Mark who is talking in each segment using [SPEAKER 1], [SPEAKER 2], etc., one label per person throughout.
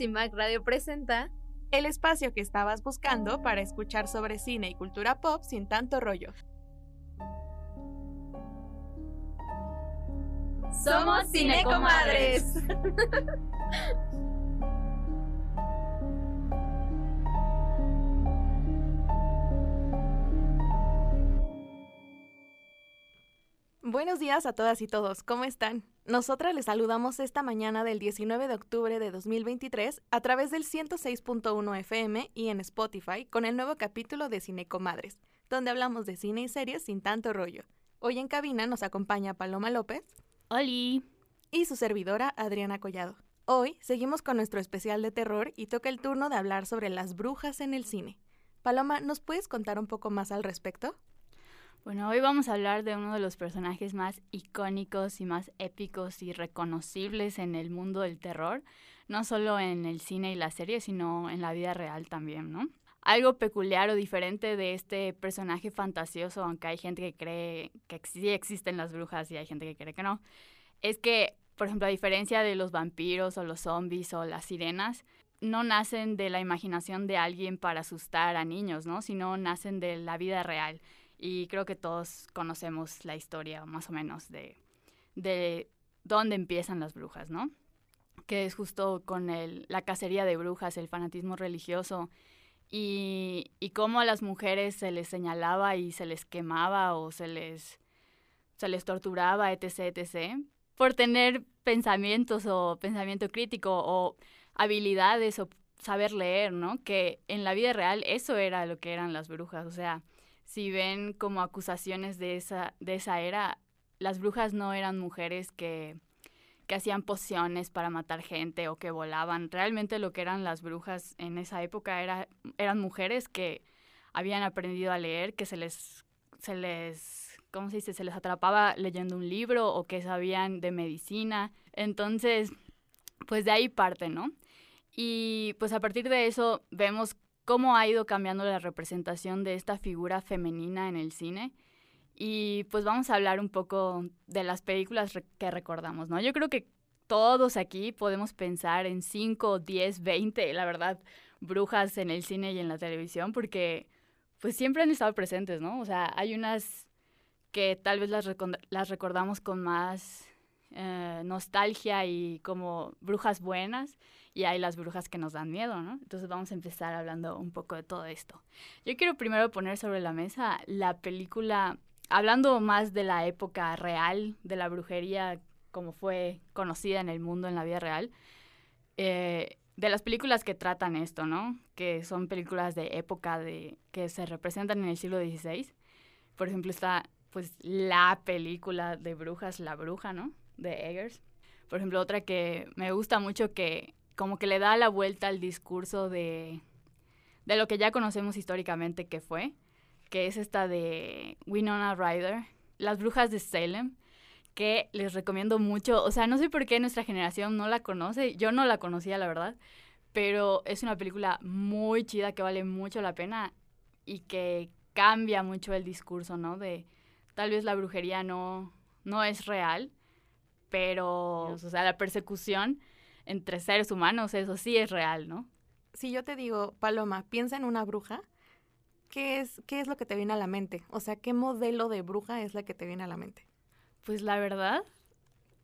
[SPEAKER 1] CIMAC Radio presenta
[SPEAKER 2] el espacio que estabas buscando para escuchar sobre cine y cultura pop sin tanto rollo.
[SPEAKER 1] Somos Cinecomadres.
[SPEAKER 2] Buenos días a todas y todos, ¿cómo están? Nosotras les saludamos esta mañana del 19 de octubre de 2023 a través del 106.1 FM y en Spotify con el nuevo capítulo de Cinecomadres, donde hablamos de cine y series sin tanto rollo. Hoy en cabina nos acompaña Paloma López.
[SPEAKER 3] ¡Holi!
[SPEAKER 2] Y su servidora Adriana Collado. Hoy seguimos con nuestro especial de terror y toca el turno de hablar sobre las brujas en el cine. Paloma, ¿nos puedes contar un poco más al respecto?
[SPEAKER 3] Bueno, hoy vamos a hablar de uno de los personajes más icónicos y más épicos y reconocibles en el mundo del terror, no solo en el cine y la serie, sino en la vida real también, ¿no? Algo peculiar o diferente de este personaje fantasioso, aunque hay gente que cree que sí existen las brujas y hay gente que cree que no, es que, por ejemplo, a diferencia de los vampiros o los zombies o las sirenas, no nacen de la imaginación de alguien para asustar a niños, ¿no? Sino nacen de la vida real y creo que todos conocemos la historia más o menos de, de dónde empiezan las brujas, ¿no? Que es justo con el, la cacería de brujas, el fanatismo religioso y, y cómo a las mujeres se les señalaba y se les quemaba o se les, se les torturaba, etc., etc., por tener pensamientos o pensamiento crítico o habilidades o saber leer, ¿no? Que en la vida real eso era lo que eran las brujas, o sea, si ven como acusaciones de esa, de esa era, las brujas no eran mujeres que, que hacían pociones para matar gente o que volaban. Realmente lo que eran las brujas en esa época era, eran mujeres que habían aprendido a leer, que se les, se les, ¿cómo se dice? Se les atrapaba leyendo un libro o que sabían de medicina. Entonces, pues de ahí parte, ¿no? Y pues a partir de eso vemos cómo ha ido cambiando la representación de esta figura femenina en el cine. Y pues vamos a hablar un poco de las películas que recordamos, ¿no? Yo creo que todos aquí podemos pensar en 5, 10, 20, la verdad, brujas en el cine y en la televisión, porque pues siempre han estado presentes, ¿no? O sea, hay unas que tal vez las, las recordamos con más eh, nostalgia y como brujas buenas, y hay las brujas que nos dan miedo, ¿no? Entonces vamos a empezar hablando un poco de todo esto. Yo quiero primero poner sobre la mesa la película, hablando más de la época real de la brujería como fue conocida en el mundo, en la vida real, eh, de las películas que tratan esto, ¿no? Que son películas de época de, que se representan en el siglo XVI. Por ejemplo, está pues la película de brujas, La Bruja, ¿no? De Eggers. Por ejemplo, otra que me gusta mucho que como que le da la vuelta al discurso de, de lo que ya conocemos históricamente que fue, que es esta de Winona Ryder, Las Brujas de Salem, que les recomiendo mucho. O sea, no sé por qué nuestra generación no la conoce, yo no la conocía, la verdad, pero es una película muy chida que vale mucho la pena y que cambia mucho el discurso, ¿no? De tal vez la brujería no, no es real, pero, o sea, la persecución entre seres humanos, eso sí es real, ¿no?
[SPEAKER 2] Si yo te digo, Paloma, piensa en una bruja, ¿qué es, ¿qué es lo que te viene a la mente? O sea, ¿qué modelo de bruja es la que te viene a la mente?
[SPEAKER 3] Pues la verdad,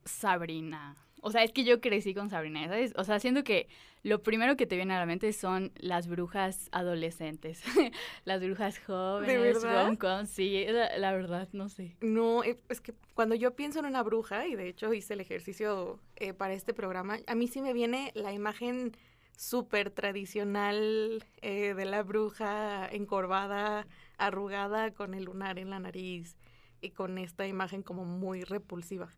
[SPEAKER 3] Sabrina. O sea, es que yo crecí con Sabrina, ¿sabes? O sea, siento que lo primero que te viene a la mente son las brujas adolescentes, las brujas jóvenes,
[SPEAKER 2] ¿De
[SPEAKER 3] sí, la, la, verdad, no sé.
[SPEAKER 2] No, eh, es que cuando yo pienso en una bruja, y de hecho hice el ejercicio eh, para este programa, a mí sí me viene la imagen súper tradicional eh, de la bruja encorvada, arrugada, con el lunar en la nariz y con esta imagen como muy repulsiva.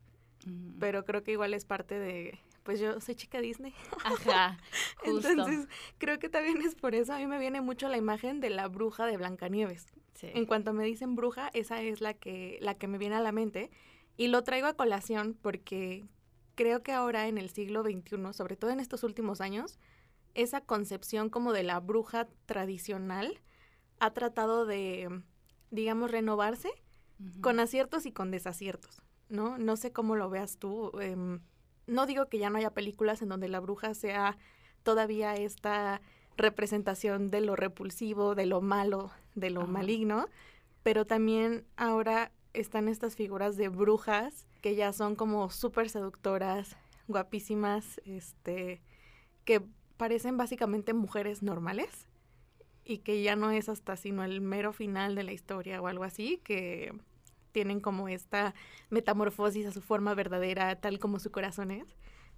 [SPEAKER 2] Pero creo que igual es parte de, pues yo soy chica Disney.
[SPEAKER 3] Ajá.
[SPEAKER 2] Justo. Entonces, creo que también es por eso a mí me viene mucho la imagen de la bruja de Blancanieves. Sí. En cuanto me dicen bruja, esa es la que la que me viene a la mente y lo traigo a colación porque creo que ahora en el siglo XXI, sobre todo en estos últimos años, esa concepción como de la bruja tradicional ha tratado de, digamos, renovarse con aciertos y con desaciertos. ¿No? No sé cómo lo veas tú. Em, no digo que ya no haya películas en donde la bruja sea todavía esta representación de lo repulsivo, de lo malo, de lo maligno, pero también ahora están estas figuras de brujas que ya son como súper seductoras, guapísimas, este, que parecen básicamente mujeres normales y que ya no es hasta sino el mero final de la historia o algo así, que tienen como esta metamorfosis a su forma verdadera, tal como su corazón es.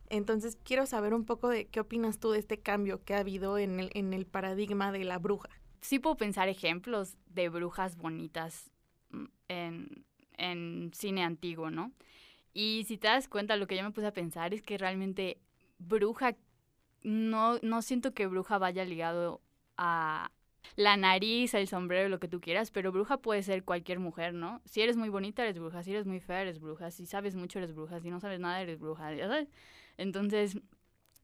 [SPEAKER 2] Entonces quiero saber un poco de qué opinas tú de este cambio que ha habido en el, en el paradigma de la bruja.
[SPEAKER 3] Sí puedo pensar ejemplos de brujas bonitas mm, en, en cine antiguo, ¿no? Y si te das cuenta, lo que yo me puse a pensar es que realmente bruja, no, no siento que bruja vaya ligado a la nariz, el sombrero, lo que tú quieras, pero bruja puede ser cualquier mujer, ¿no? Si eres muy bonita, eres bruja, si eres muy fea, eres bruja, si sabes mucho, eres bruja, si no sabes nada, eres bruja, ¿sabes? Entonces,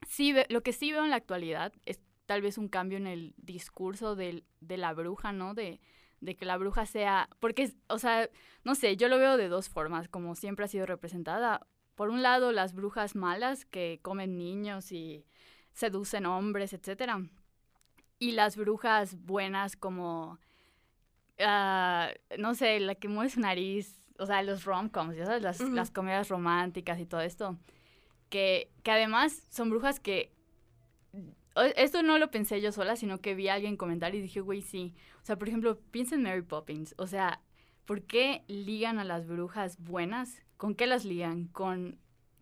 [SPEAKER 3] sí, lo que sí veo en la actualidad es tal vez un cambio en el discurso de, la bruja, ¿no? De, de que la bruja sea, porque, o sea, no sé, yo lo veo de dos formas, como siempre ha sido representada. Por un lado, las brujas malas que comen niños y seducen hombres, etcétera. Y las brujas buenas como, uh, no sé, la que mueve su nariz, o sea, los rom-coms, ¿ya sabes? Las, las comedias románticas y todo esto. Que, que además son brujas que esto no lo pensé yo sola, sino que vi a alguien comentar y dije, güey, sí. O sea, por ejemplo, piensa en Mary Poppins. O sea, ¿por qué ligan a las brujas buenas? ¿Con qué las ligan? ¿Con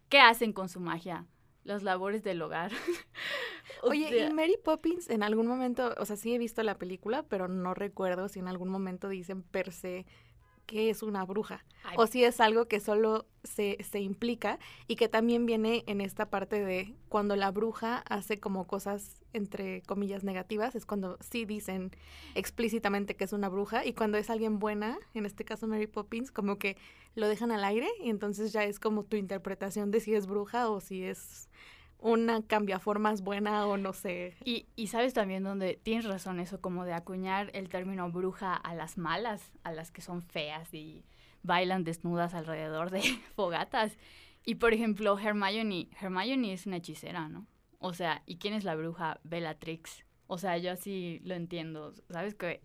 [SPEAKER 3] qué hacen con su magia? Las labores del hogar.
[SPEAKER 2] Oye, ¿y Mary Poppins en algún momento, o sea, sí he visto la película, pero no recuerdo si en algún momento dicen per se qué es una bruja o si es algo que solo se, se, implica y que también viene en esta parte de cuando la bruja hace como cosas entre comillas negativas, es cuando sí dicen explícitamente que es una bruja y cuando es alguien buena, en este caso Mary Poppins, como que lo dejan al aire y entonces ya es como tu interpretación de si es bruja o si es una cambiaformas buena o no sé.
[SPEAKER 3] Y, y sabes también donde tienes razón eso, como de acuñar el término bruja a las malas, a las que son feas y bailan desnudas alrededor de fogatas. Y por ejemplo, Hermione, Hermione es una hechicera, ¿no? O sea, ¿y quién es la bruja? Bellatrix. O sea, yo así lo entiendo. ¿Sabes que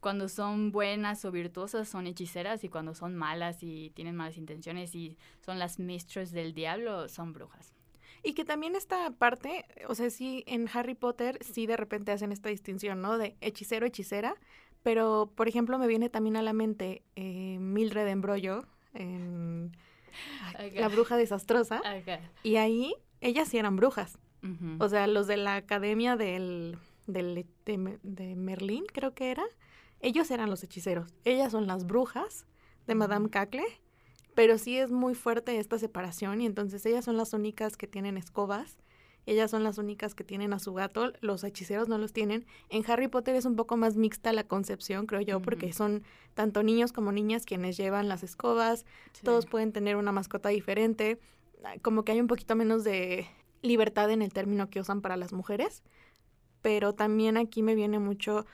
[SPEAKER 3] cuando son buenas o virtuosas son hechiceras y cuando son malas y tienen malas intenciones y son las mistress del diablo son brujas?
[SPEAKER 2] Y que también esta parte, o sea, sí, en Harry Potter sí de repente hacen esta distinción, ¿no? De hechicero, hechicera. Pero, por ejemplo, me viene también a la mente eh, Mildred Embrollo en La Bruja Desastrosa. Y ahí ellas sí eran brujas. O sea, los de la academia del, del de, de, Merlín, creo que era, ellos eran los hechiceros. Ellas son las brujas de Madame Cacle pero sí es muy fuerte esta separación y entonces ellas son las únicas que tienen escobas, ellas son las únicas que tienen a su gato, los hechiceros no los tienen. En Harry Potter es un poco más mixta la concepción, creo yo, porque son tanto niños como niñas quienes llevan las escobas, todos pueden tener una mascota diferente, ah, como que hay un poquito menos de libertad en el término que usan para las mujeres, pero también aquí me viene mucho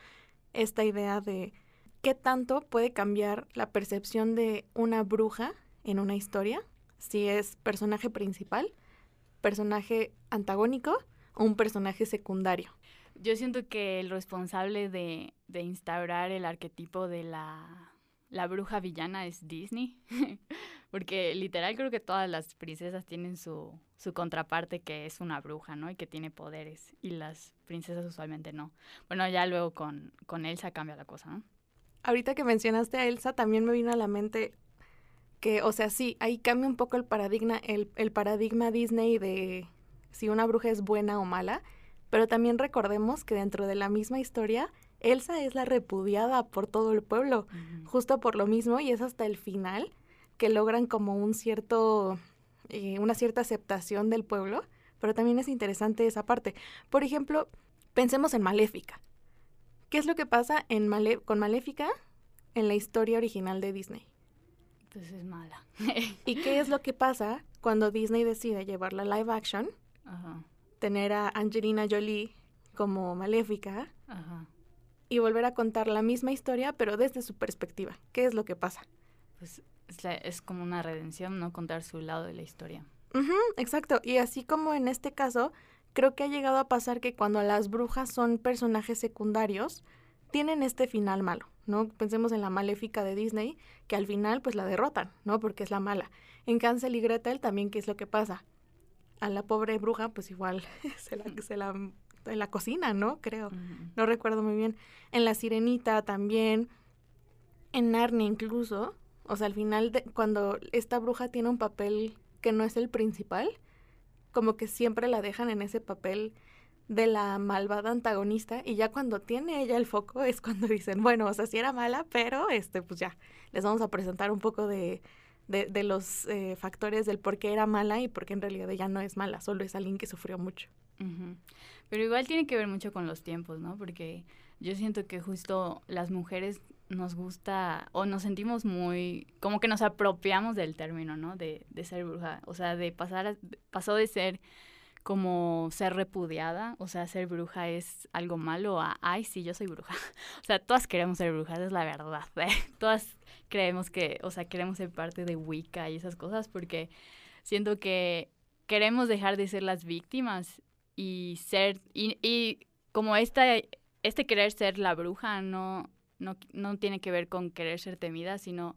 [SPEAKER 2] esta idea de qué tanto puede cambiar la percepción de una bruja en una historia, si es personaje principal, personaje antagónico o un personaje secundario.
[SPEAKER 3] Yo siento que el responsable de, de instaurar el arquetipo de la, la bruja villana es Disney, porque literal creo que todas las princesas tienen su, su contraparte que es una bruja, ¿no? Y que tiene poderes, y las princesas usualmente no. Bueno, ya luego con, con Elsa cambia la cosa, ¿no?
[SPEAKER 2] Ahorita que mencionaste a Elsa, también me vino a la mente que, o sea, sí, ahí cambia un poco el paradigma, el, el paradigma Disney de si una bruja es buena o mala, pero también recordemos que dentro de la misma historia, Elsa es la repudiada por todo el pueblo, justo por lo mismo, y es hasta el final que logran como un cierto, eh, una cierta aceptación del pueblo, pero también es interesante esa parte. Por ejemplo, pensemos en Maléfica. ¿Qué es lo que pasa en con Maléfica en la historia original de Disney?
[SPEAKER 3] Pues es mala.
[SPEAKER 2] ¿Y qué es lo que pasa cuando Disney decide llevarla a live action? Tener a Angelina Jolie como maléfica y volver a contar la misma historia, pero desde su perspectiva. ¿Qué es lo que pasa?
[SPEAKER 3] Pues es, como una redención, ¿no? Contar su lado de la historia.
[SPEAKER 2] exacto. Y así como en este caso, creo que ha llegado a pasar que cuando las brujas son personajes secundarios, tienen este final malo, ¿no? Pensemos en la maléfica de Disney, que al final pues la derrotan, ¿no? Porque es la mala. En Cancel y Gretel también, ¿qué es lo que pasa? A la pobre bruja pues igual se la, se la en la cocina, ¿no? Creo. No recuerdo muy bien. En La Sirenita también. En Narnia incluso. O sea, al final, de, cuando esta bruja tiene un papel que no es el principal, como que siempre la dejan en ese papel de la malvada antagonista y ya cuando tiene ella el foco es cuando dicen, bueno, o sea, sí era mala, pero este, pues ya, les vamos a presentar un poco de, de, los eh, factores del por qué era mala y por qué en realidad ella no es mala, solo es alguien que sufrió mucho.
[SPEAKER 3] Pero igual tiene que ver mucho con los tiempos, ¿no? Porque yo siento que justo las mujeres nos gusta o nos sentimos muy, como que nos apropiamos del término, ¿no? De, de ser bruja. O sea, de pasar, pasó de ser como ser repudiada, o sea, ser bruja es algo malo a, ay, sí, yo soy bruja. O sea, todas queremos ser brujas, es la verdad. ¿eh? Todas creemos que, o sea, queremos ser parte de Wicca y esas cosas porque siento que queremos dejar de ser las víctimas y ser, y, y como esta, este querer ser la bruja no, no, no tiene que ver con querer ser temida, sino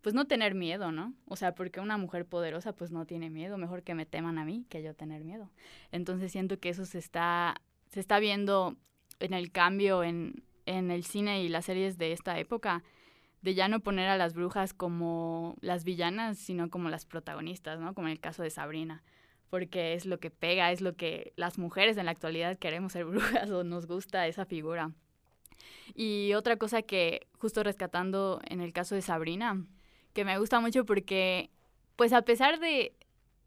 [SPEAKER 3] pues no tener miedo, ¿no? O sea, porque una mujer poderosa pues no tiene miedo, mejor que me teman a mí que yo tener miedo. Entonces siento que eso se está, se está viendo en el cambio en, en el cine y las series de esta época, de ya no poner a las brujas como las villanas, sino como las protagonistas, ¿no? Como en el caso de Sabrina porque es lo que pega, es lo que las mujeres en la actualidad queremos ser brujas o nos gusta esa figura. Y otra cosa que justo rescatando en el caso de Sabrina, que me gusta mucho porque, pues a pesar de,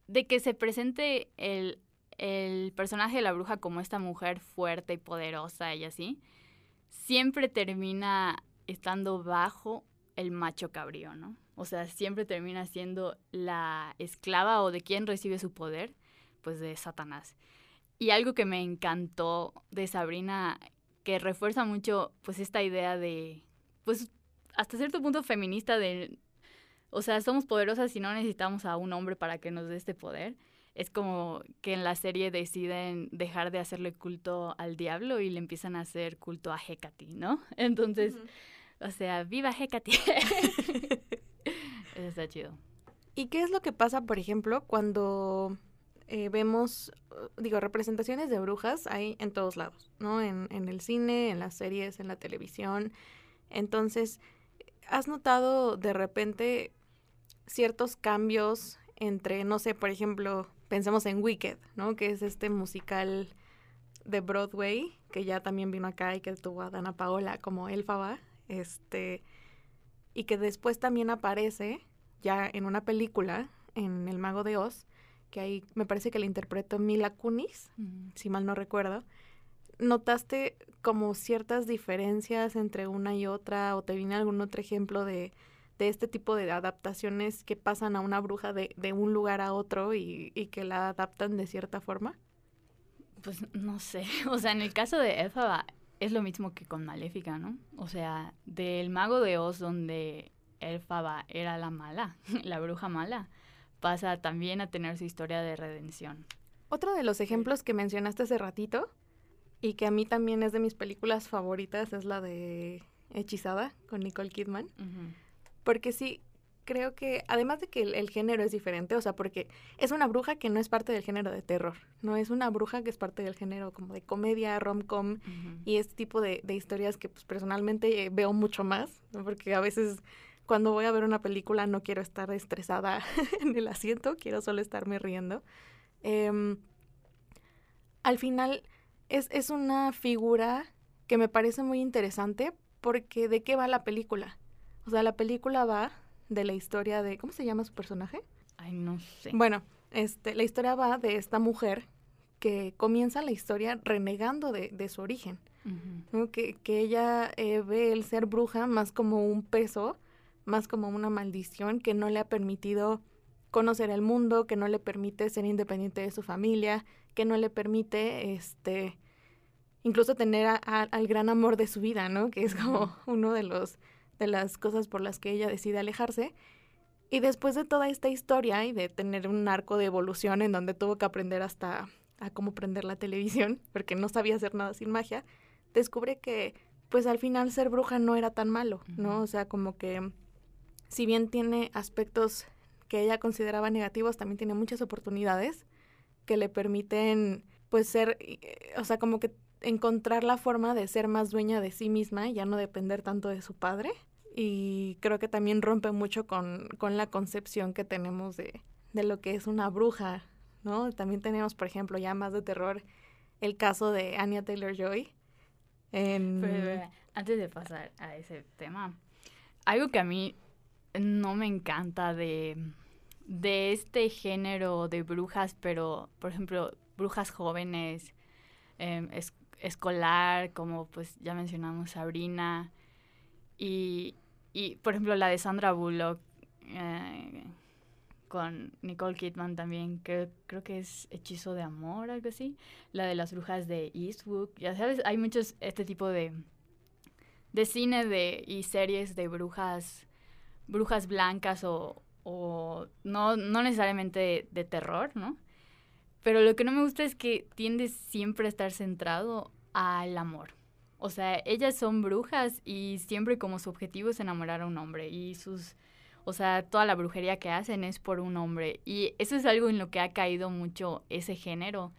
[SPEAKER 3] de que se presente el, el personaje de la bruja como esta mujer fuerte y poderosa y así, siempre termina estando bajo el macho cabrío, ¿no? O sea, siempre termina siendo la esclava o de quien recibe su poder, pues de Satanás. Y algo que me encantó de Sabrina, que refuerza mucho pues esta idea de, pues hasta cierto punto feminista de, o sea, somos poderosas y no necesitamos a un hombre para que nos dé este poder. Es como que en la serie deciden dejar de hacerle culto al diablo y le empiezan a hacer culto a Hecate, ¿no? Entonces, o sea, viva Hecate. Eso está chido.
[SPEAKER 2] ¿Y qué es lo que pasa, por ejemplo, cuando eh, vemos, digo, representaciones de brujas hay en todos lados, ¿no? En, en el cine, en las series, en la televisión. Entonces, ¿has notado de repente ciertos cambios entre, no sé, por ejemplo, pensemos en Wicked, ¿no? Que es este musical de Broadway, que ya también vino acá y que tuvo a Dana Paola como Elfaba, este, y que después también aparece ya en una película, en El Mago de Oz, que ahí me parece que la interpretó Mila Kunis, si mal no recuerdo. ¿Notaste como ciertas diferencias entre una y otra o te viene algún otro ejemplo de, de este tipo de adaptaciones que pasan a una bruja de, de un lugar a otro y, y, que la adaptan de cierta forma?
[SPEAKER 3] Pues no sé, o sea, en el caso de Elfaba es lo mismo que con Maléfica, ¿no? O sea, del mago de Oz donde Elfaba era la mala, la bruja mala, pasa también a tener su historia de redención.
[SPEAKER 2] Otro de los ejemplos que mencionaste hace ratito y que a mí también es de mis películas favoritas es la de Hechizada con Nicole Kidman. Porque sí, creo que además de que el, género es diferente, o sea, porque es una bruja que no es parte del género de terror, no es una bruja que es parte del género como de comedia, rom-com y este tipo de, historias que pues personalmente veo mucho más, porque a veces cuando voy a ver una película no quiero estar estresada en el asiento, quiero solo estarme riendo. Em, al final es, es una figura que me parece muy interesante porque ¿de qué va la película? O sea, la película va de la historia de, ¿cómo se llama su personaje?
[SPEAKER 3] Ay, no sé.
[SPEAKER 2] Bueno, este, la historia va de esta mujer que comienza la historia renegando de, de su origen. que, que, ella eh, ve el ser bruja más como un peso, más como una maldición que no le ha permitido conocer el mundo, que no le permite ser independiente de su familia, que no le permite, este, incluso tener al gran amor de su vida, ¿no? Que es como uno de los de las cosas por las que ella decide alejarse. Y después de toda esta historia y de tener un arco de evolución en donde tuvo que aprender hasta a cómo prender la televisión, porque no sabía hacer nada sin magia, descubre que pues al final ser bruja no era tan malo, ¿no? O sea, como que si bien tiene aspectos que ella consideraba negativos, también tiene muchas oportunidades que le permiten pues ser, eh, o sea, como que encontrar la forma de ser más dueña de sí misma y ya no depender tanto de su padre. Y creo que también rompe mucho con, con la concepción que tenemos de, de lo que es una bruja, ¿no? También tenemos, por ejemplo, ya más de terror, el caso de Anya Taylor-Joy.
[SPEAKER 3] antes de pasar a ese tema, algo que a mí no me encanta de, de este género de brujas, pero, por ejemplo, brujas jóvenes, eh, escolar, como pues ya mencionamos Sabrina, y, y por ejemplo la de Sandra Bullock eh, con Nicole Kidman también, que creo que es Hechizo de Amor, algo así, la de las brujas de Eastwood, ya sabes, hay muchos, este tipo de, de cine de, y series de brujas, brujas blancas o, o no, no necesariamente de terror, ¿no? Pero lo que no me gusta es que tiende siempre a estar centrado al amor. O sea, ellas son brujas y siempre como su objetivo es enamorar a un hombre y sus, o sea, toda la brujería que hacen es por un hombre y eso es algo en lo que ha caído mucho ese género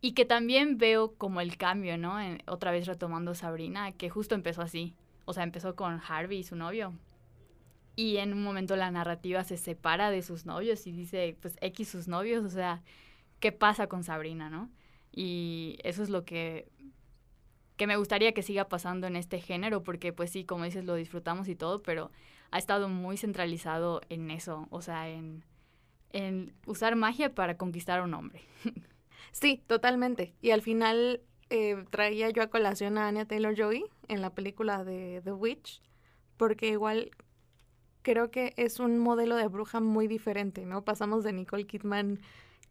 [SPEAKER 3] y que también veo como el cambio, ¿no? otra vez retomando Sabrina, que justo empezó así, o sea, empezó con Harvey, su novio. Y en un momento la narrativa se separa de sus novios y dice, pues X sus novios, o sea, qué pasa con Sabrina, ¿no? Y eso es lo que, que me gustaría que siga pasando en este género, porque pues sí, como dices, lo disfrutamos y todo, pero ha estado muy centralizado en eso, o sea, en, en usar magia para conquistar a un hombre.
[SPEAKER 2] Sí, totalmente. Y al final eh, traía yo a colación a Anya Taylor Joy en la película de The Witch, porque igual creo que es un modelo de bruja muy diferente, ¿no? Pasamos de Nicole Kidman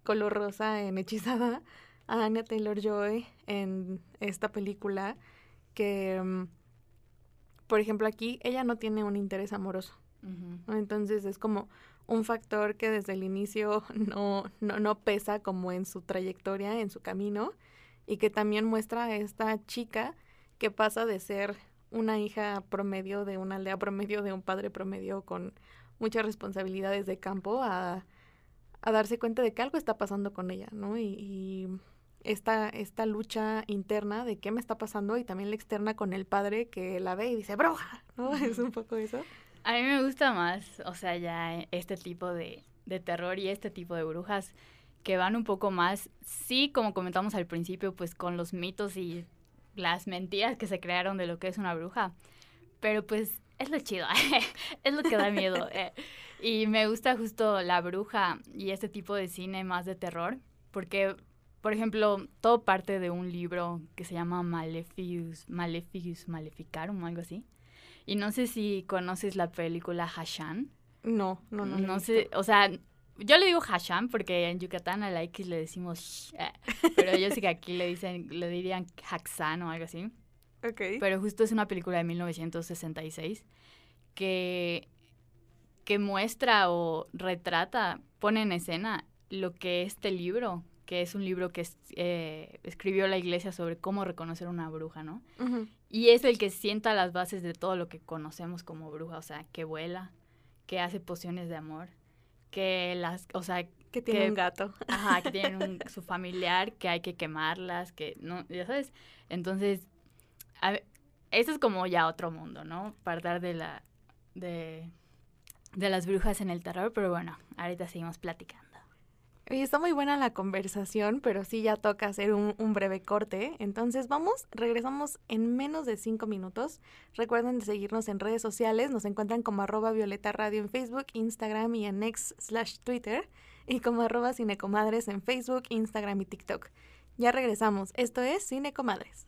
[SPEAKER 2] color rosa en Hechizada a Anya Taylor Joy en esta película que, mm, por ejemplo, aquí ella no tiene un interés amoroso. Entonces es como un factor que desde el inicio no, no, no pesa como en su trayectoria, en su camino, y que también muestra a esta chica que pasa de ser una hija promedio de una aldea promedio, de un padre promedio con muchas responsabilidades de campo, a a darse cuenta de que algo está pasando con ella, ¿no? Y, esta, esta lucha interna de qué me está pasando y también la externa con el padre que la ve y dice, bruja, ¿no? Es un poco eso.
[SPEAKER 3] A mí me gusta más, o sea, ya este tipo de, de terror y este tipo de brujas que van un poco más, sí, como comentamos al principio, pues con los mitos y las mentiras que se crearon de lo que es una bruja. Pero pues es lo chido, es lo que da miedo. Y me gusta justo La Bruja y este tipo de cine más de terror, porque, por ejemplo, todo parte de un libro que se llama Maleficius, Maleficius Maleficarum o algo así. Y no sé si conoces la película Hashan.
[SPEAKER 2] No, no, no.
[SPEAKER 3] No sé, o sea, yo le digo Hashan porque en Yucatán a la X le decimos eh, pero yo sé que aquí le dicen, le dirían Haxan o algo así.
[SPEAKER 2] Ok.
[SPEAKER 3] Pero justo es una película de 1966 que que muestra o retrata, pone en escena lo que este libro, que es un libro que eh, escribió la iglesia sobre cómo reconocer una bruja, ¿no? Y es el que sienta las bases de todo lo que conocemos como bruja, o sea, que vuela, que hace pociones de amor, que las, o sea,
[SPEAKER 2] que tiene un gato.
[SPEAKER 3] Ajá, que tiene un, su familiar, que hay que quemarlas, que no, ya sabes. Entonces, eso es como ya otro mundo, ¿no? Partir de la, de de las brujas en el terror, pero bueno, ahorita seguimos platicando.
[SPEAKER 2] Está muy buena la conversación, pero sí ya toca hacer un, breve corte. Entonces vamos, regresamos en menos de cinco minutos. Recuerden de seguirnos en redes sociales. Nos encuentran como arroba violeta radio en Facebook, Instagram y en X slash Twitter. Y como arroba cinecomadres en Facebook, Instagram y TikTok. Ya regresamos. Esto es Cinecomadres.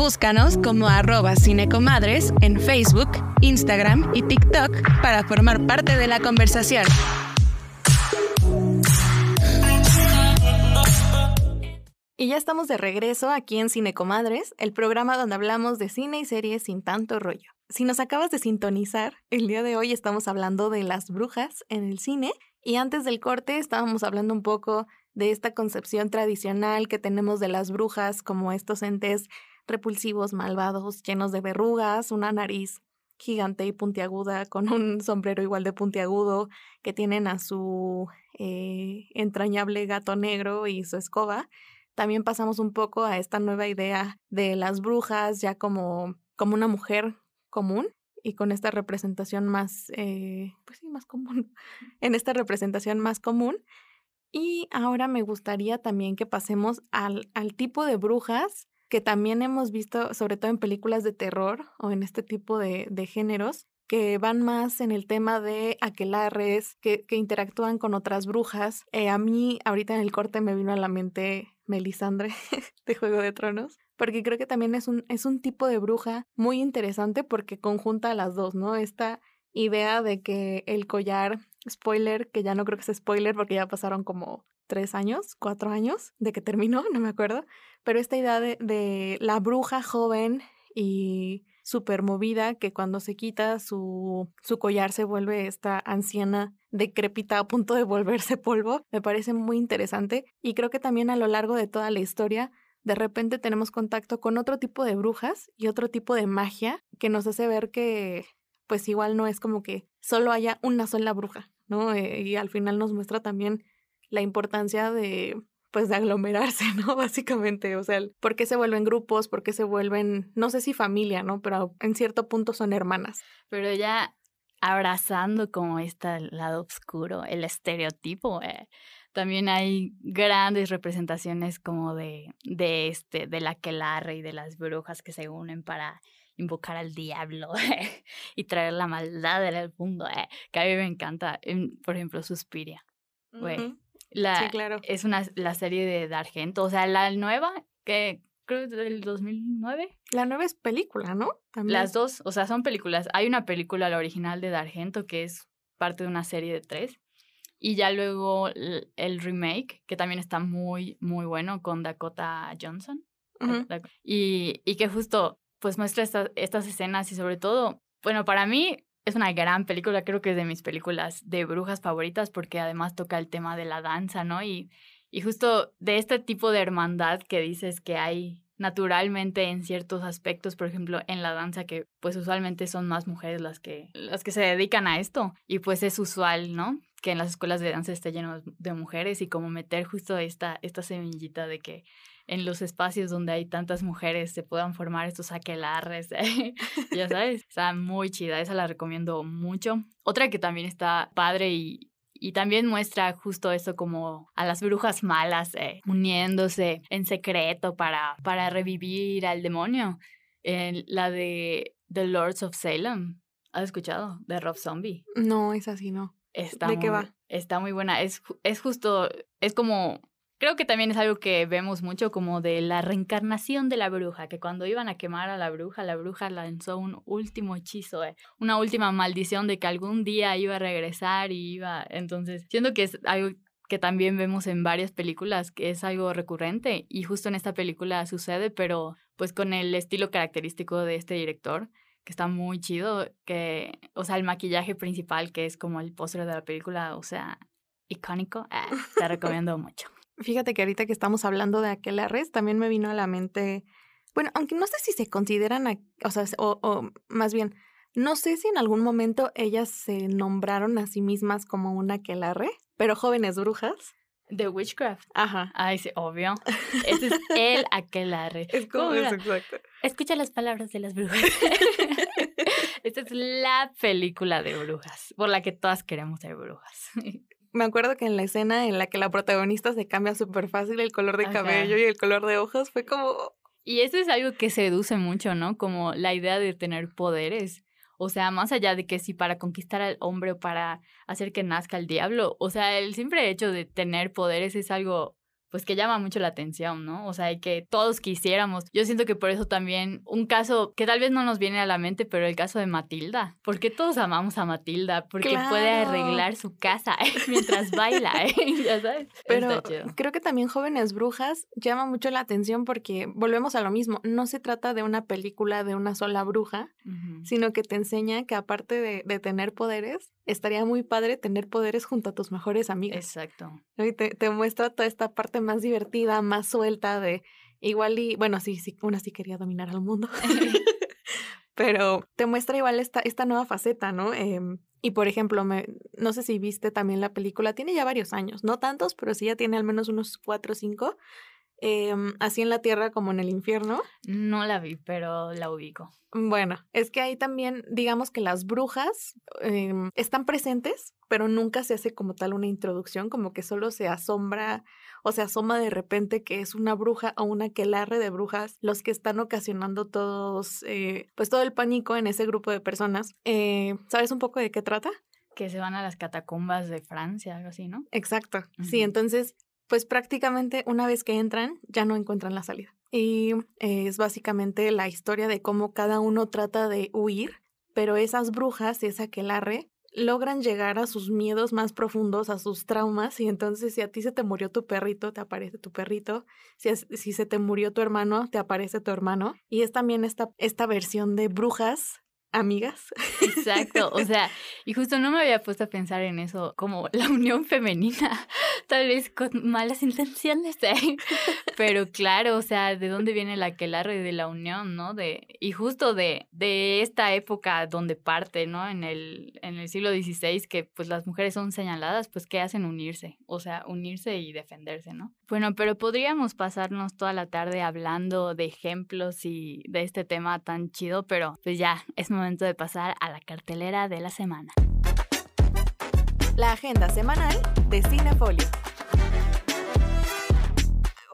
[SPEAKER 4] Búscanos como arroba cinecomadres en Facebook, Instagram y TikTok para formar parte de la conversación.
[SPEAKER 2] Y ya estamos de regreso aquí en Cinecomadres, el programa donde hablamos de cine y series sin tanto rollo. Si nos acabas de sintonizar, el día de hoy estamos hablando de las brujas en el cine y antes del corte estábamos hablando un poco de esta concepción tradicional que tenemos de las brujas como estos entes repulsivos, malvados, llenos de verrugas, una nariz gigante y puntiaguda, con un sombrero igual de puntiagudo, que tienen a su eh, entrañable gato negro y su escoba. También pasamos un poco a esta nueva idea de las brujas ya como, como una mujer común y con esta representación más, eh, pues sí, más común, en esta representación más común. Y ahora me gustaría también que pasemos al, al tipo de brujas que también hemos visto, sobre todo en películas de terror o en este tipo de, de géneros, que van más en el tema de aquelarres, que, que interactúan con otras brujas. Eh, a mí, ahorita en el corte me vino a la mente Melisandre de Juego de Tronos, porque creo que también es un, es un tipo de bruja muy interesante porque conjunta a las dos, ¿no? Esta idea de que el collar, spoiler, que ya no creo que sea spoiler porque ya pasaron como tres años, cuatro años de que terminó, no me acuerdo, pero esta idea de, de la bruja joven y súper movida que cuando se quita su, su collar se vuelve esta anciana decrépita a punto de volverse polvo, me parece muy interesante y creo que también a lo largo de toda la historia de repente tenemos contacto con otro tipo de brujas y otro tipo de magia que nos hace ver que pues igual no es como que solo haya una sola bruja, ¿no? Eh, y al final nos muestra también la importancia de pues de aglomerarse, ¿no? Básicamente, o sea, ¿por qué se vuelven grupos? ¿Por qué se vuelven, no sé si familia, ¿no? Pero en cierto punto son hermanas.
[SPEAKER 3] Pero ya abrazando como este lado oscuro, el estereotipo, eh, también hay grandes representaciones como de, de este, de la quelarre y de las brujas que se unen para invocar al diablo y traer la maldad del mundo, eh, que a mí me encanta. Por ejemplo, Suspiria. La, sí, claro. Es una, la serie de Dargento, o sea, la nueva, que creo que del 2009.
[SPEAKER 2] La nueva es película, ¿no?
[SPEAKER 3] Las dos, o sea, son películas. Hay una película, la original de Dargento, que es parte de una serie de tres. Y ya luego el, remake, que también está muy, muy bueno, con Dakota Johnson. y, y que justo, pues muestra estas escenas y sobre todo, bueno, para mí es una gran película, creo que es de mis películas de brujas favoritas porque además toca el tema de la danza, ¿no? Y, y justo de este tipo de hermandad que dices que hay naturalmente en ciertos aspectos, por ejemplo, en la danza que pues usualmente son más mujeres las que las que se dedican a esto y pues es usual, ¿no? Que en las escuelas de danza esté lleno de mujeres y como meter justo esta esta semillita de que en los espacios donde hay tantas mujeres se puedan formar estos aquelarres, ya sabes, está muy chida, esa la recomiendo mucho. Otra que también está padre y, y también muestra justo eso como a las brujas malas eh, uniéndose en secreto para, para revivir al demonio. la de The Lords of Salem. ¿Has escuchado? De Rob Zombie.
[SPEAKER 2] No, es así, no.
[SPEAKER 3] Está ¿De qué va? Está muy buena. Es, es justo, es como Creo que también es algo que vemos mucho como de la reencarnación de la bruja, que cuando iban a quemar a la bruja, la bruja lanzó un último hechizo, eh, una última maldición de que algún día iba a regresar y iba, entonces, siento que es algo que también vemos en varias películas, que es algo recurrente y justo en esta película sucede, pero pues con el estilo característico de este director, que está muy chido, que, o sea, el maquillaje principal, que es como el póster de la película, o sea, icónico, eh, te recomiendo mucho.
[SPEAKER 2] Fíjate que ahorita que estamos hablando de aquelarres, también me vino a la mente, bueno, aunque no sé si se consideran, o sea, o, más bien, no sé si en algún momento ellas se nombraron a sí mismas como una aquelarre, pero jóvenes brujas.
[SPEAKER 3] De Witchcraft.
[SPEAKER 2] Ajá.
[SPEAKER 3] Ay, sí, obvio. Ese es el aquelarre.
[SPEAKER 2] Es como exacto.
[SPEAKER 3] Escucha las palabras de las brujas. Esta es la película de brujas, por la que todas queremos ser brujas
[SPEAKER 2] me acuerdo que en la escena en la que la protagonista se cambia súper fácil el color de cabello y el color de ojos, fue como...
[SPEAKER 3] Y eso es algo que seduce mucho, ¿no? Como la idea de tener poderes. O sea, más allá de que si para conquistar al hombre o para hacer que nazca el diablo, o sea, el simple hecho de tener poderes es algo pues que llama mucho la atención, ¿no? O sea, que todos quisiéramos. Yo siento que por eso también un caso que tal vez no nos viene a la mente, pero el caso de Matilda. Porque todos amamos a Matilda, porque puede arreglar su casa mientras baila, ¿eh? ya sabes.
[SPEAKER 2] Pero creo que también Jóvenes Brujas llama mucho la atención porque volvemos a lo mismo, no se trata de una película de una sola bruja, sino que te enseña que aparte de, de tener poderes, estaría muy padre tener poderes junto a tus mejores amigas.
[SPEAKER 3] Exacto.
[SPEAKER 2] Y te, te, muestra toda esta parte más divertida, más suelta de igual y, bueno, sí, sí, una sí quería dominar al mundo. Pero te muestra igual esta, esta nueva faceta, ¿no? Em, y por ejemplo, me, no sé si viste también la película, tiene ya varios años, no tantos, pero sí ya tiene al menos unos cuatro o cinco. Em, así en la tierra como en el infierno.
[SPEAKER 3] No la vi, pero la ubico.
[SPEAKER 2] Bueno, es que ahí también, digamos que las brujas em, están presentes, pero nunca se hace como tal una introducción, como que solo se asombra o se asoma de repente que es una bruja o una quelarre de brujas los que están ocasionando todos, eh, pues todo el pánico en ese grupo de personas. Eh, ¿Sabes un poco de qué trata?
[SPEAKER 3] Que se van a las catacumbas de Francia, algo así, ¿no?
[SPEAKER 2] Exacto. Sí, entonces pues prácticamente una vez que entran ya no encuentran la salida. Y es básicamente la historia de cómo cada uno trata de huir, pero esas brujas esa aquelarre logran llegar a sus miedos más profundos, a sus traumas, y entonces si a ti se te murió tu perrito, te aparece tu perrito, si, si se te murió tu hermano, te aparece tu hermano. Y es también esta, esta versión de brujas amigas.
[SPEAKER 3] Exacto, o sea, y justo no me había puesto a pensar en eso, como la unión femenina, tal vez con malas intenciones, ¿eh? pero claro, o sea, ¿de dónde viene la aquelarre de la unión, no? De, y justo de, de esta época donde parte, ¿no? En el, en el siglo XVI, que pues las mujeres son señaladas, pues ¿qué hacen unirse? O sea, unirse y defenderse, ¿no? Bueno, pero podríamos pasarnos toda la tarde hablando de ejemplos y de este tema tan chido, pero pues ya, es momento de pasar a la cartelera de la semana.
[SPEAKER 5] La agenda semanal de Cinefolio.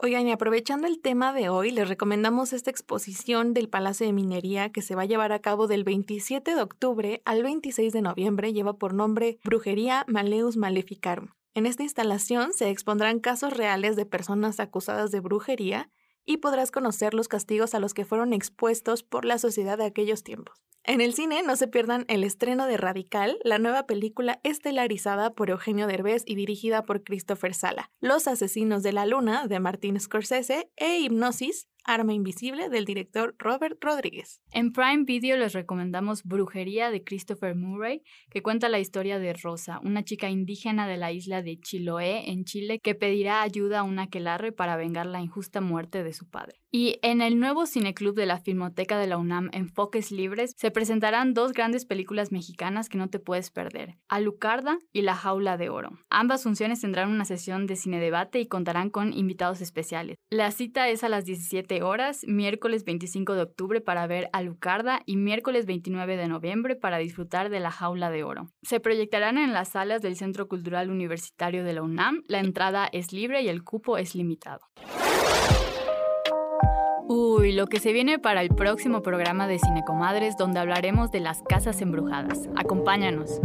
[SPEAKER 2] Oigan, y aprovechando el tema de hoy, les recomendamos esta exposición del Palacio de Minería que se va a llevar a cabo del 27 de octubre al 26 de noviembre. Lleva por nombre Brujería Maleus Maleficarum. En esta instalación se expondrán casos reales de personas acusadas de brujería y podrás conocer los castigos a los que fueron expuestos por la sociedad de aquellos tiempos. En el cine no se pierdan el estreno de Radical, la nueva película estelarizada por Eugenio Derbez y dirigida por Christopher Sala, Los asesinos de la luna de Martin Scorsese e Hipnosis, Arma Invisible del director Robert Rodríguez.
[SPEAKER 3] En Prime Video les recomendamos Brujería de Christopher Murray, que cuenta la historia de Rosa, una chica indígena de la isla de Chiloé, en Chile, que pedirá ayuda a una aquelarre para vengar la injusta muerte de su padre. Y en el nuevo cineclub de la Filmoteca de la UNAM Enfoques Libres se presentarán dos grandes películas mexicanas que no te puedes perder, Alucarda y La Jaula de Oro. Ambas funciones tendrán una sesión de cine debate y contarán con invitados especiales. La cita es a las 17 horas, miércoles 25 de octubre para ver a Lucarda y miércoles 29 de noviembre para disfrutar de La Jaula de Oro. Se proyectarán en las salas del Centro Cultural Universitario de la UNAM. La entrada es libre y el cupo es limitado. Uy, lo que se viene para el próximo programa de Cinecomadres donde hablaremos de las casas embrujadas. Acompáñanos.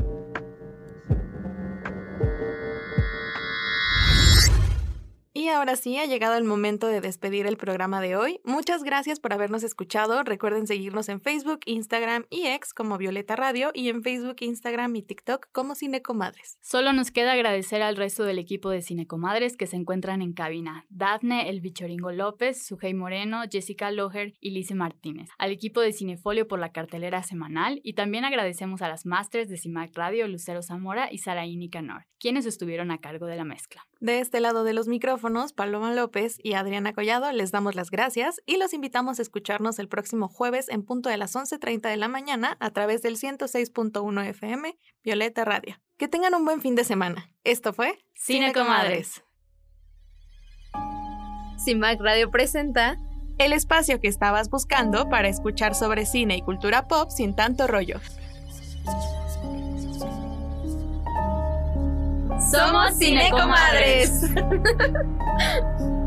[SPEAKER 2] Y ahora sí, ha llegado el momento de despedir el programa de hoy. Muchas gracias por habernos escuchado. Recuerden seguirnos en Facebook, Instagram y X como Violeta Radio y en Facebook, Instagram y TikTok como Cinecomadres.
[SPEAKER 3] Solo nos queda agradecer al resto del equipo de Cinecomadres que se encuentran en cabina. Dafne, El Bichoringo López, Sujei Moreno, Jessica Loher y Lice Martínez. Al equipo de Cinefolio por la cartelera semanal y también agradecemos a las masters de CIMAC Radio, Lucero Zamora y Saraí Canor, quienes estuvieron a cargo de la mezcla.
[SPEAKER 2] De este lado de los micrófonos, Paloma López y Adriana Collado les damos las gracias y los invitamos a escucharnos el próximo jueves en punto de las 11.30 de la mañana a través del 106.1 FM Violeta Radio. Que tengan un buen fin de semana. Esto fue
[SPEAKER 3] Cine Comadres.
[SPEAKER 1] CIMAC Radio presenta
[SPEAKER 2] el espacio que estabas buscando para escuchar sobre cine y cultura pop sin tanto rollo.
[SPEAKER 1] Somos Cinecomadres.